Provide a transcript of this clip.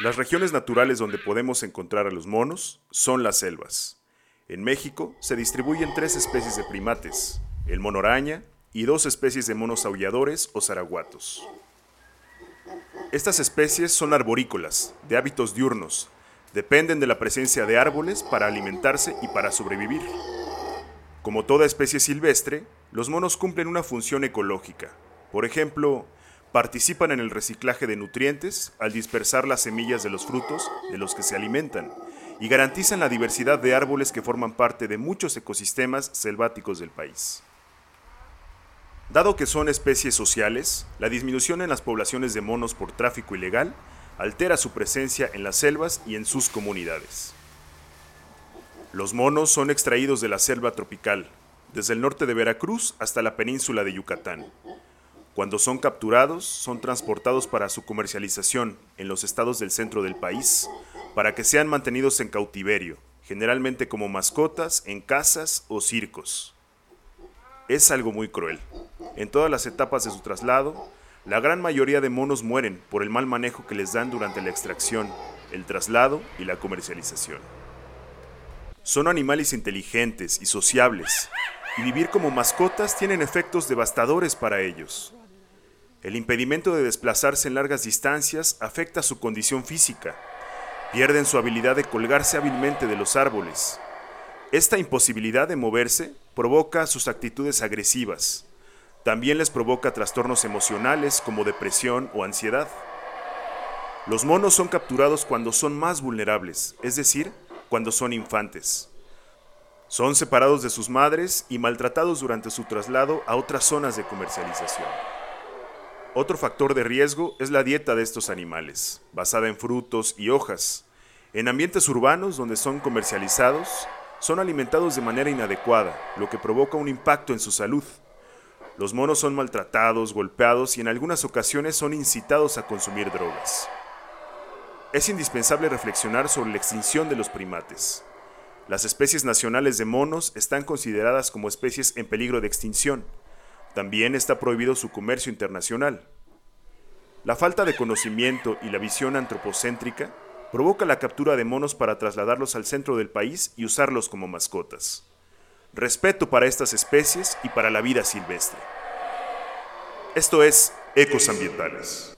Las regiones naturales donde podemos encontrar a los monos son las selvas. En México se distribuyen tres especies de primates, el mono araña y dos especies de monos aulladores o zaraguatos. Estas especies son arborícolas, de hábitos diurnos, dependen de la presencia de árboles para alimentarse y para sobrevivir. Como toda especie silvestre, los monos cumplen una función ecológica. Por ejemplo, participan en el reciclaje de nutrientes al dispersar las semillas de los frutos de los que se alimentan y garantizan la diversidad de árboles que forman parte de muchos ecosistemas selváticos del país. Dado que son especies sociales, la disminución en las poblaciones de monos por tráfico ilegal altera su presencia en las selvas y en sus comunidades. Los monos son extraídos de la selva tropical, desde el norte de Veracruz hasta la península de Yucatán. Cuando son capturados, son transportados para su comercialización en los estados del centro del país, para que sean mantenidos en cautiverio, generalmente como mascotas en casas o circos. Es algo muy cruel. En todas las etapas de su traslado, la gran mayoría de monos mueren por el mal manejo que les dan durante la extracción, el traslado y la comercialización. Son animales inteligentes y sociables, y vivir como mascotas tienen efectos devastadores para ellos. El impedimento de desplazarse en largas distancias afecta su condición física. Pierden su habilidad de colgarse hábilmente de los árboles. Esta imposibilidad de moverse provoca sus actitudes agresivas. También les provoca trastornos emocionales como depresión o ansiedad. Los monos son capturados cuando son más vulnerables, es decir, cuando son infantes. Son separados de sus madres y maltratados durante su traslado a otras zonas de comercialización. Otro factor de riesgo es la dieta de estos animales, basada en frutos y hojas. En ambientes urbanos donde son comercializados, son alimentados de manera inadecuada, lo que provoca un impacto en su salud. Los monos son maltratados, golpeados y en algunas ocasiones son incitados a consumir drogas es indispensable reflexionar sobre la extinción de los primates. Las especies nacionales de monos están consideradas como especies en peligro de extinción. También está prohibido su comercio internacional. La falta de conocimiento y la visión antropocéntrica provoca la captura de monos para trasladarlos al centro del país y usarlos como mascotas. Respeto para estas especies y para la vida silvestre. Esto es Ecos Ambientales.